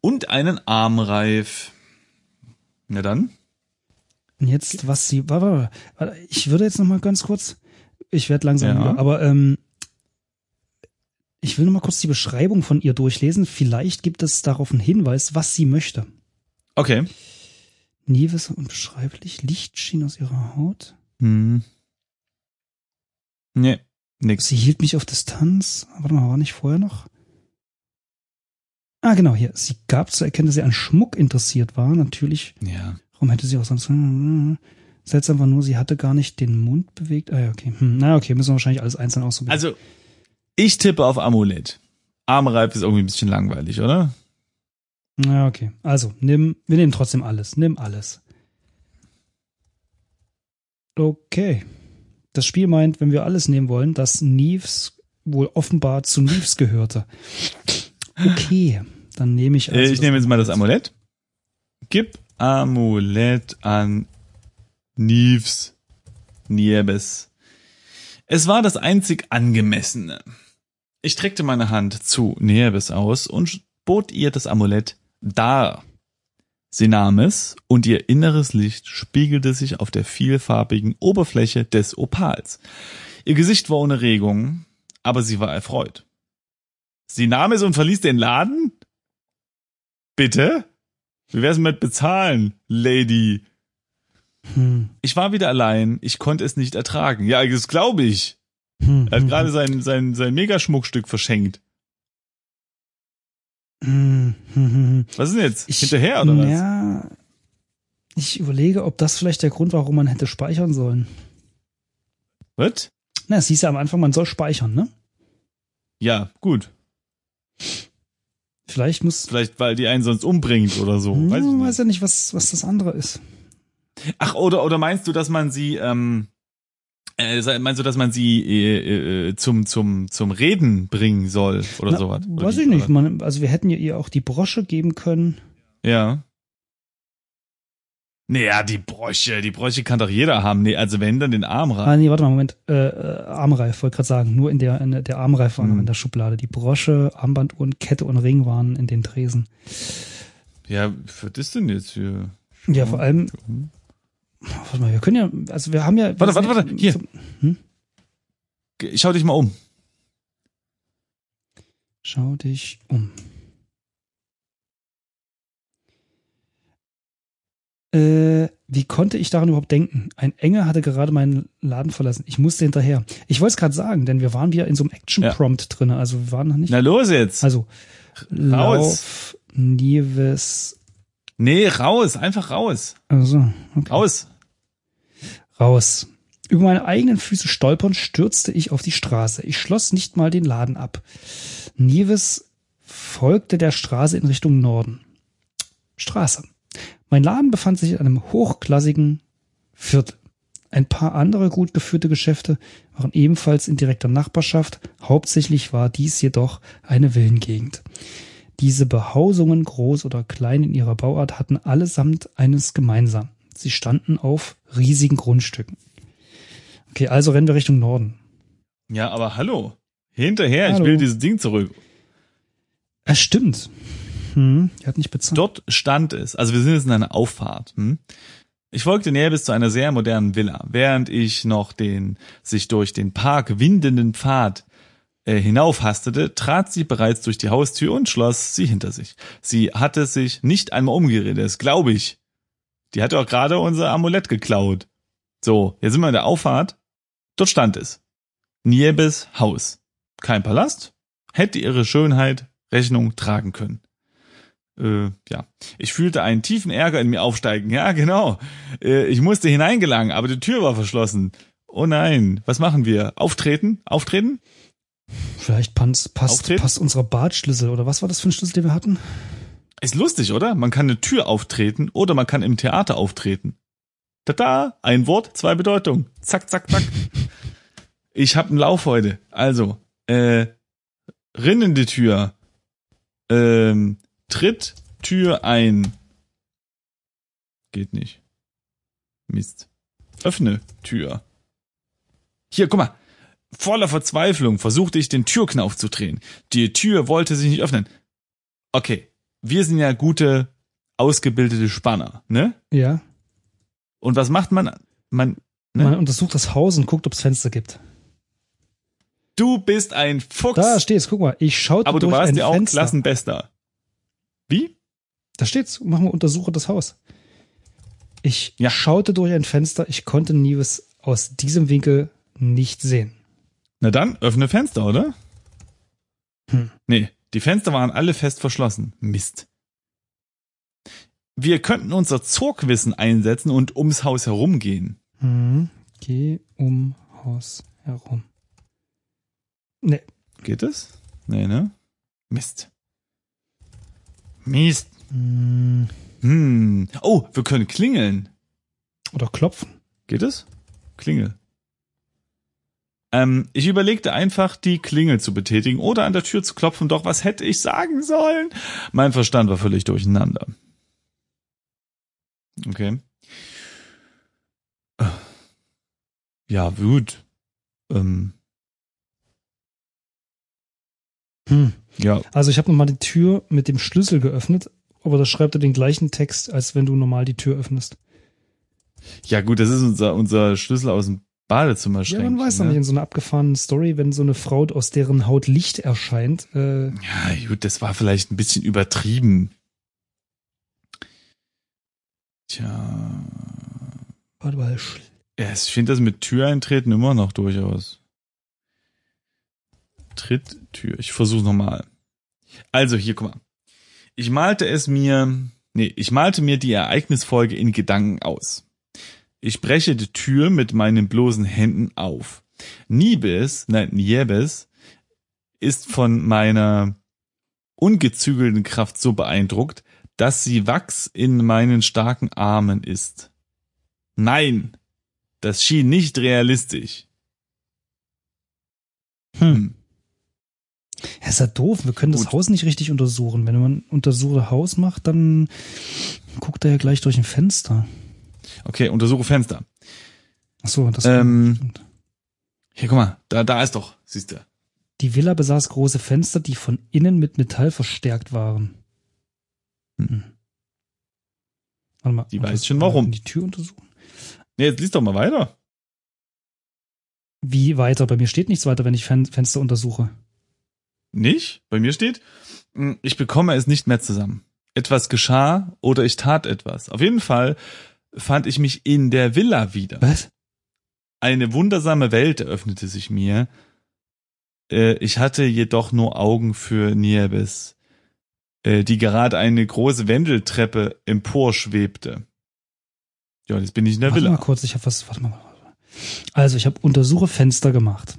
und einen Armreif. Na dann. Und jetzt, was sie, warte, warte, ich würde jetzt noch mal ganz kurz, ich werde langsam Ja. aber ähm, ich will noch mal kurz die Beschreibung von ihr durchlesen. Vielleicht gibt es darauf einen Hinweis, was sie möchte. Okay. Nieves unbeschreiblich, Licht schien aus ihrer Haut. Hm. Nee, nix. Sie hielt mich auf Distanz. Warte mal, war nicht vorher noch? Ah, genau, hier. Sie gab zu erkennen, dass sie an Schmuck interessiert war. Natürlich, Ja. warum hätte sie auch sonst... Seltsam war nur, sie hatte gar nicht den Mund bewegt. Ah ja, okay. Hm, na okay, müssen wir wahrscheinlich alles einzeln ausprobieren. Also, ich tippe auf Amulett. Armreif ist irgendwie ein bisschen langweilig, oder? Na okay. Also, nimm, wir nehmen trotzdem alles. Nimm alles. Okay. Das Spiel meint, wenn wir alles nehmen wollen, dass Neves wohl offenbar zu Neves gehörte. Okay, dann nehme ich also Äh, ich nehme jetzt mal das Amulett. Gib Amulett an Nives Niebes. Es war das einzig angemessene. Ich streckte meine Hand zu Niebes aus und bot ihr das Amulett dar. Sie nahm es und ihr inneres Licht spiegelte sich auf der vielfarbigen Oberfläche des Opals. Ihr Gesicht war ohne Regung, aber sie war erfreut. Sie nahm es und verließ den Laden? Bitte? Wie wär's mit bezahlen, Lady? Hm, Ich war wieder allein, ich konnte es nicht ertragen. Ja, das glaube ich. hm, Er hat hm, gerade sein, sein, sein Megaschmuckstück verschenkt. Hm, hm, hm, hm. Was ist denn jetzt? Ich- Hinterher oder was? Ja, ich überlege, ob das vielleicht der Grund war, warum man hätte speichern sollen. Was? Na, es hieß ja am Anfang, man soll speichern, ne? Ja, gut. Vielleicht muss. Vielleicht, weil die einen sonst umbringt oder so. Hm, Weiß ich man nicht. weiß ja nicht, was, was das andere ist. Ach, oder, oder meinst du, dass man sie, ähm, äh, meinst du, dass man sie äh, äh, zum, zum, zum Reden bringen soll oder Na, sowas? Oder Weiß ich nicht. Man, also wir hätten ja ihr auch die Brosche geben können. Ja. Naja, die Bräuche, die Bräuche kann doch jeder haben. Nee, also wenn, dann den Arm Ah, nee, warte mal, Moment. Äh, äh, Armreif, wollte gerade sagen. Nur in der, in der, Armreif war noch Hm. in der Schublade. Die Brosche, Armbanduhren, Kette und Ring waren in den Tresen. Ja, was ist denn jetzt hier? Ja, vor allem. Warte mal, wir können ja, also wir haben ja. Warte, warte, warte, hier. Hm? Schau dich mal um. Schau dich um. Äh, wie konnte ich daran überhaupt denken? Ein Engel hatte gerade meinen Laden verlassen. Ich musste hinterher. Ich wollte es gerade sagen, denn wir waren wieder in so einem Action-Prompt drinne. Also wir waren noch nicht. Na los jetzt. Also, Raus. Lauf, Nieves. Nee, raus, einfach raus. Also, okay. Raus. Raus. Über meine eigenen Füße stolpern stürzte ich auf die Straße. Ich schloss nicht mal den Laden ab. Nieves folgte der Straße in Richtung Norden. Straße. Mein Laden befand sich in einem hochklassigen Viertel. Ein paar andere gut geführte Geschäfte waren ebenfalls in direkter Nachbarschaft. Hauptsächlich war dies jedoch eine Villengegend. Diese Behausungen, groß oder klein in ihrer Bauart, hatten allesamt eines gemeinsam. Sie standen auf riesigen Grundstücken. Okay, also rennen wir Richtung Norden. Ja, aber hallo. Hinterher, Hallo. ich will dieses Ding zurück. Es stimmt. Hm, er hat nicht bezahlt. Dort stand es, also wir sind jetzt in einer Auffahrt. Hm? Ich folgte näher bis zu einer sehr modernen Villa. Während ich noch den sich durch den Park windenden Pfad äh, hinaufhastete, trat sie bereits durch die Haustür und schloss sie hinter sich. Sie hatte sich nicht einmal umgedreht, das glaube ich. Die hat doch gerade unser Amulett geklaut. So, jetzt sind wir in der Auffahrt. Dort stand es. Niebes Haus. Kein Palast, hätte ihre Schönheit Rechnung tragen können. Äh, ja, ich fühlte einen tiefen Ärger in mir aufsteigen. Ja, genau. Äh, ich musste hineingelangen, aber die Tür war verschlossen. Oh nein, was machen wir? Auftreten? Auftreten? Vielleicht passt, passt, Auftreten? passt unser Badschlüssel oder was war das für ein Schlüssel, den wir hatten? Ist lustig, oder? Man kann eine Tür auftreten oder man kann im Theater auftreten. Tada! Ein Wort, zwei Bedeutungen. Zack, zack, zack. Ich hab einen Lauf heute. Also, äh, rinnende Tür. Ähm, tritt Tür ein. Geht nicht. Mist. Öffne Tür. Hier, guck mal. Voller Verzweiflung versuchte ich den Türknauf zu drehen. Die Tür wollte sich nicht öffnen. Okay, wir sind ja gute, ausgebildete Spanner, ne? Ja. Und was macht man? Man, Ne? Man untersucht das Haus und guckt, ob es Fenster gibt. du bist ein Fuchs. Da steht's, guck mal. Ich schaute aber du durch warst ein ja auch Fenster. Klassenbester. Wie? Da steht's. Mach mal, untersuche das Haus. Ich Ja. schaute durch ein Fenster. Ich konnte Nieves aus diesem Winkel nicht sehen. Na dann, öffne Fenster, oder? Hm. Nee, die Fenster waren alle fest verschlossen. Mist. Wir könnten unser Zurgwissen einsetzen und ums Haus herumgehen. Hm. Geh um Haus herum. Nee. Geht es? Nee, ne? Mist. Mist. Hm. Hm. Oh, wir können klingeln. Oder klopfen. Geht es? Klingel. Ähm, ich überlegte einfach, die Klingel zu betätigen oder an der Tür zu klopfen, doch was hätte ich sagen sollen? Mein Verstand war völlig durcheinander. Okay. Ja, gut. Ähm, Hm. ja, Also ich habe nochmal die Tür mit dem Schlüssel geöffnet, aber da schreibt er den gleichen Text, als wenn du normal die Tür öffnest. ja gut, das ist unser, unser Schlüssel aus dem Badezimmer Ja, man weiß doch nicht, in so einer abgefahrenen Story, wenn so eine Frau, aus deren Haut Licht erscheint, äh, Ja, gut, das war vielleicht ein bisschen übertrieben. Tja. warte mal, Ja, ich finde das mit Türeintreten immer noch durchaus. Tritttür. Ich versuche nochmal. Also, hier, guck mal. Ich malte es mir, nee, ich malte mir die Ereignisfolge in Gedanken aus. Ich breche die Tür mit meinen bloßen Händen auf. Nibes, nein, Niebes, ist von meiner ungezügelten Kraft so beeindruckt, dass sie Wachs in meinen starken Armen ist. Nein, das schien nicht realistisch. hm. Ja, ist ja doof. Wir können das Gut. Haus nicht richtig untersuchen. Wenn man untersuche Haus macht, dann guckt er ja gleich durch ein Fenster. Okay, untersuche Fenster. Ach so, das Ähm, stimmt. Hier, guck mal, da, da ist doch, siehst du. Die Villa besaß große Fenster, die von innen mit Metall verstärkt waren. Hm. Warte mal. Die weiß schon warum. Die Tür untersuchen. Nee, jetzt liest doch mal weiter. Wie weiter? Bei mir steht nichts weiter, wenn ich Fen Fenster untersuche. Nicht? Bei mir steht, "Mm, ich bekomme es nicht mehr zusammen. Etwas geschah oder ich tat etwas. Auf jeden Fall fand ich mich in der Villa wieder. Was? Eine wundersame Welt eröffnete sich mir. Äh, Ich hatte jedoch nur Augen für Nieves, äh, die gerade eine große Wendeltreppe emporschwebte. Ja, jetzt bin ich in der Warte Villa. mal kurz, ich habe was. Warte mal. warte mal. Also, ich habe untersuche Fenster gemacht.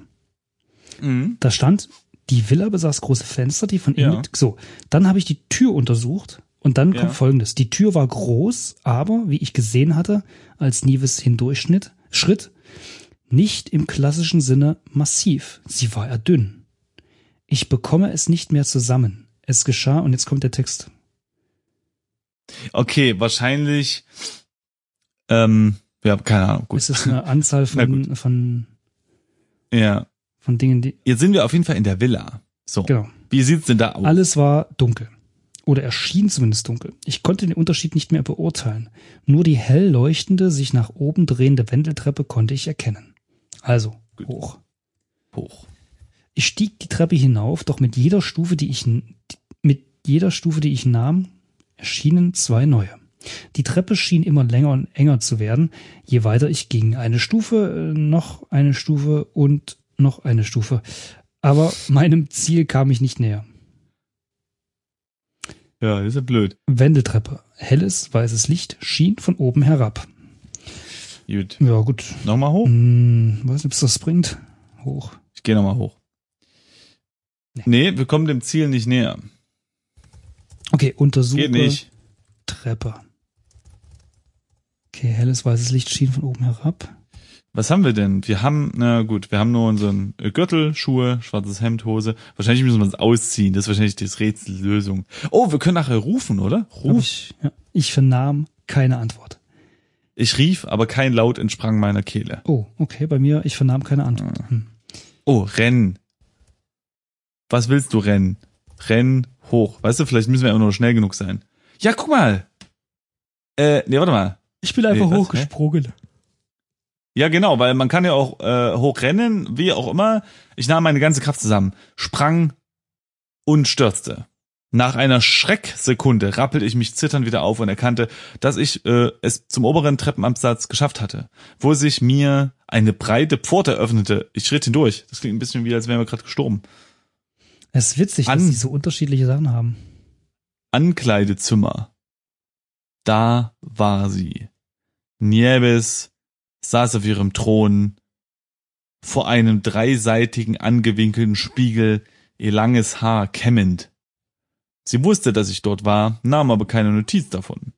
Mhm. Da stand, die Villa besaß große Fenster, die von innen. Ja. So, dann habe ich die Tür untersucht und dann Ja. kommt folgendes. Die Tür war groß, aber, wie ich gesehen hatte, als Nieves hindurchschnitt, schritt, nicht im klassischen Sinne massiv. Sie war eher dünn. Ich bekomme es nicht mehr zusammen. Es geschah, und jetzt kommt der Text. Okay, wahrscheinlich. Ähm, ja, keine Ahnung. Gut. Es ist eine Anzahl von, von, Ja. von Dingen, die, Jetzt sind wir auf jeden Fall in der Villa. So. genau. Wie sieht's denn da aus? Alles war dunkel. Oder erschien zumindest dunkel. Ich konnte den Unterschied nicht mehr beurteilen. Nur die hell leuchtende, sich nach oben drehende Wendeltreppe konnte ich erkennen. Also, Gut. hoch. hoch. Ich stieg die Treppe hinauf, doch mit jeder Stufe, die ich, mit jeder Stufe, die ich nahm, erschienen zwei neue. Die Treppe schien immer länger und enger zu werden, je weiter ich ging. Eine Stufe, äh, noch eine Stufe und noch eine Stufe. Aber meinem Ziel kam ich nicht näher. Ja, das ist ja blöd. Wendeltreppe. Helles, weißes Licht schien von oben herab. Gut. Ja, gut. Nochmal hoch? Hm, weiß nicht, ob es das bringt. Hoch. Ich gehe nochmal hoch. Nee, wir kommen dem Ziel nicht näher. Okay, untersuche Geht nicht. Treppe. Okay, helles weißes Licht schien von oben herab. Was haben wir denn? Wir haben, na gut, wir haben nur unseren äh, Gürtel, Schuhe, schwarzes Hemd, Hose. Wahrscheinlich müssen wir uns ausziehen. Das ist wahrscheinlich das Rätsellösung. Oh, wir können nachher rufen, oder? Ruf. Ich, ja, ich vernahm keine Antwort. Ich rief, aber kein Laut entsprang meiner Kehle. Oh, okay, bei mir, ich vernahm keine Antwort. Hm. Oh, renn. Was willst du rennen? Renn hoch. Weißt du, vielleicht müssen wir einfach nur schnell genug sein. Ja, guck mal. Äh, nee, warte mal. Ich bin einfach Nee, hochgesprungen. Ja, genau, weil man kann ja auch äh, hochrennen, wie auch immer. Ich nahm meine ganze Kraft zusammen, sprang und stürzte. Nach einer Schrecksekunde rappelte ich mich zitternd wieder auf und erkannte, dass ich äh, es zum oberen Treppenabsatz geschafft hatte, wo sich mir eine breite Pforte öffnete. Ich schritt hindurch. Das klingt ein bisschen wie, als wären wir gerade gestorben. Es ist witzig, An- dass die so unterschiedliche Sachen haben. Ankleidezimmer. Da war sie. Nieves saß auf ihrem Thron vor einem dreiseitigen angewinkelten Spiegel, ihr langes Haar kämmend. Sie wusste, dass ich dort war, nahm aber keine Notiz davon.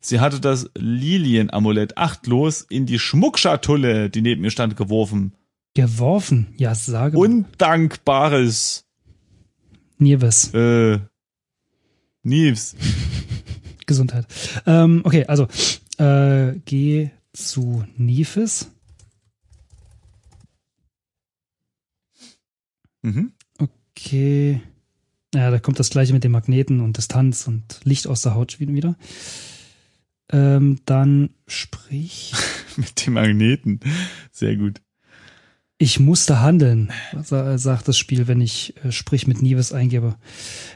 Sie hatte das Lilienamulett achtlos in die Schmuckschatulle, die neben ihr stand, geworfen. Geworfen. Ja, sage mal. Undankbares, Nieves. äh, Nieves. Gesundheit. Ähm, okay, also äh, geh zu Nieves. Mhm. Okay. Ja, da kommt das gleiche mit den Magneten und Distanz und Licht aus der Haut wieder. Ähm, dann sprich. Mit dem Magneten. Sehr gut. Ich musste handeln, sa- sagt das Spiel, wenn ich äh, sprich mit Nieves eingebe.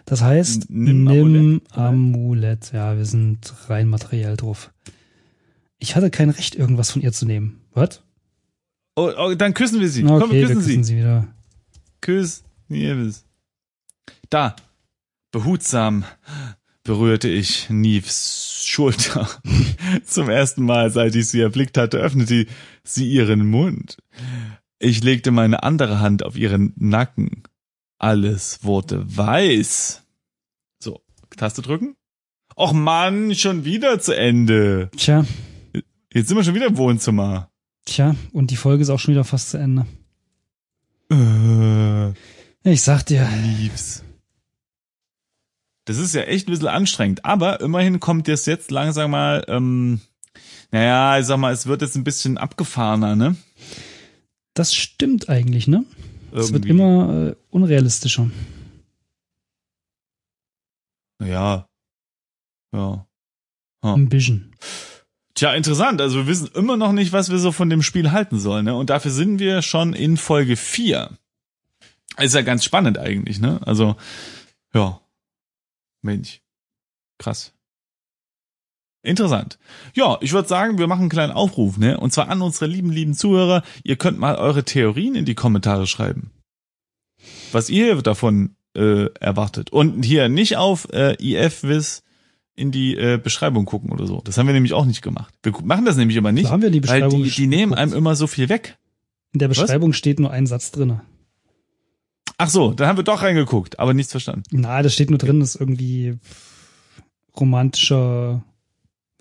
Das heißt, nimm nimm Amulett, Amulett. Ja, wir sind rein materiell drauf. Ich hatte kein Recht, irgendwas von ihr zu nehmen. Was? Oh, oh, dann küssen wir sie. Okay, Komm, wir wir küssen küssen sie. sie wieder. Küss Nieves. Da. Behutsam berührte ich Nieves Schulter. Zum ersten Mal, seit ich sie erblickt hatte, öffnete sie ihren Mund. Ich legte meine andere Hand auf ihren Nacken. Alles wurde weiß. So, Taste drücken. Och Mann, schon wieder zu Ende. Tja, Jetzt sind wir schon wieder im Wohnzimmer. tja, und die Folge ist auch schon wieder fast zu Ende. Äh. Ich sag dir, Liebs. Das ist ja echt ein bisschen anstrengend, aber immerhin kommt das jetzt langsam mal, ähm, naja, ich sag mal, es wird jetzt ein bisschen abgefahrener, ne? das stimmt eigentlich, ne? Es wird Irgendwie. immer äh, unrealistischer. Ja. Ja. Ein bisschen. Tja, interessant. Also wir wissen immer noch nicht, was wir so von dem Spiel halten sollen, ne? Und dafür sind wir schon in Folge 4. Ist ja ganz spannend eigentlich, ne? Also, ja. Mensch. Krass. Interessant. Ja, ich würde sagen, wir machen einen kleinen Aufruf, ne? Und zwar an unsere lieben, lieben Zuhörer. Ihr könnt mal eure Theorien in die Kommentare schreiben. Was ihr davon äh, erwartet. Und hier nicht auf äh, IFWIS in die äh, Beschreibung gucken oder so. Das haben wir nämlich auch nicht gemacht. Wir machen das nämlich immer nicht, Da haben wir die weil Beschreibung die, die nehmen einem immer so viel weg. In der Beschreibung steht nur ein Satz drinne. Ach so, dann haben wir doch reingeguckt, aber nichts verstanden. Na, da steht nur drin, das ist irgendwie romantischer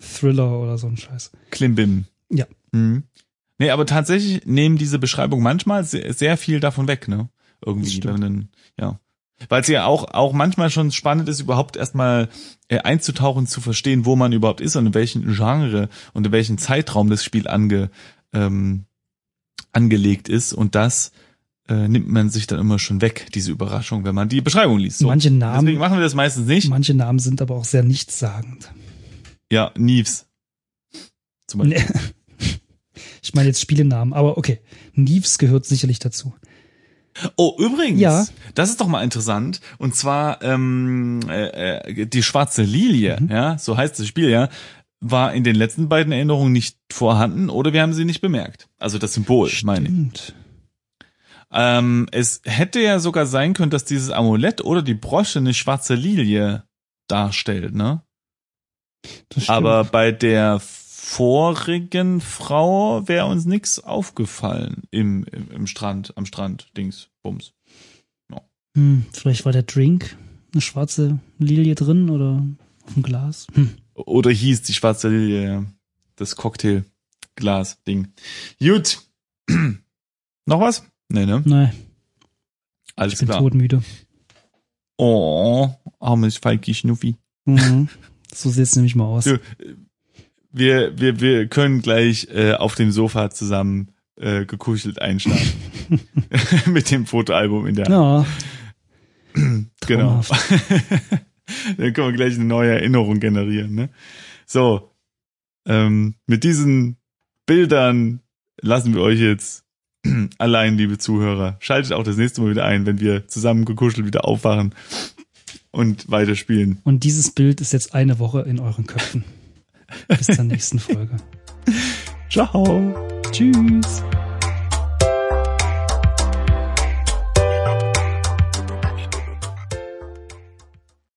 Thriller oder so ein Scheiß. Klimbim. Ja. Mhm. Nee, aber tatsächlich nehmen diese Beschreibung manchmal sehr, sehr viel davon weg, ne? Das Irgendwie, wenn dann, ja. Weil es ja auch, auch manchmal schon spannend ist, überhaupt erstmal äh, einzutauchen, zu verstehen, wo man überhaupt ist und in welchen Genre und in welchen Zeitraum das Spiel ange, ähm, angelegt ist. Und das äh, nimmt man sich dann immer schon weg, diese Überraschung, wenn man die Beschreibung liest. So. Manche Deswegen Namen, machen wir das meistens nicht. manche Namen sind aber auch sehr nichtssagend. Ja, Neves. Zum Beispiel. Ich meine jetzt Spielenamen, aber okay. Neves gehört sicherlich dazu. Oh, übrigens, Ja. das ist doch mal interessant. Und zwar ähm, äh, äh, die schwarze Lilie, Mhm. ja, so heißt das Spiel ja, war in den letzten beiden Erinnerungen nicht vorhanden oder wir haben sie nicht bemerkt. Also das Symbol, meine ich. Stimmt. Ähm, es hätte ja sogar sein können, dass dieses Amulett oder die Brosche eine schwarze Lilie darstellt, ne? Stimmt. Aber bei der vorigen Frau wäre uns nix aufgefallen im, im, im Strand, am Strand, Dings, Bums. Hm, vielleicht war der Drink eine schwarze Lilie drin oder auf dem Glas. Hm. Oder hieß die schwarze Lilie, ja. das Cocktailglas-Ding. Gut. Noch was? Nee, ne? Nein, Alles ich bin klar. todmüde. Oh, armes Falki Schnuffi. Mhm. so sieht's nämlich mal aus. Du, Wir, wir, wir können gleich äh, auf dem Sofa zusammen äh, gekuschelt einschlafen. Mit dem Fotoalbum in der Hand. Ja, Genau. Dann können wir gleich eine neue Erinnerung generieren. Ne? So, ähm, mit diesen Bildern lassen wir euch jetzt allein, liebe Zuhörer. Schaltet auch das nächste Mal wieder ein, wenn wir zusammen gekuschelt wieder aufwachen und weiterspielen. Und dieses Bild ist jetzt eine Woche in euren Köpfen. Bis zur nächsten Folge. Ciao. Tschüss.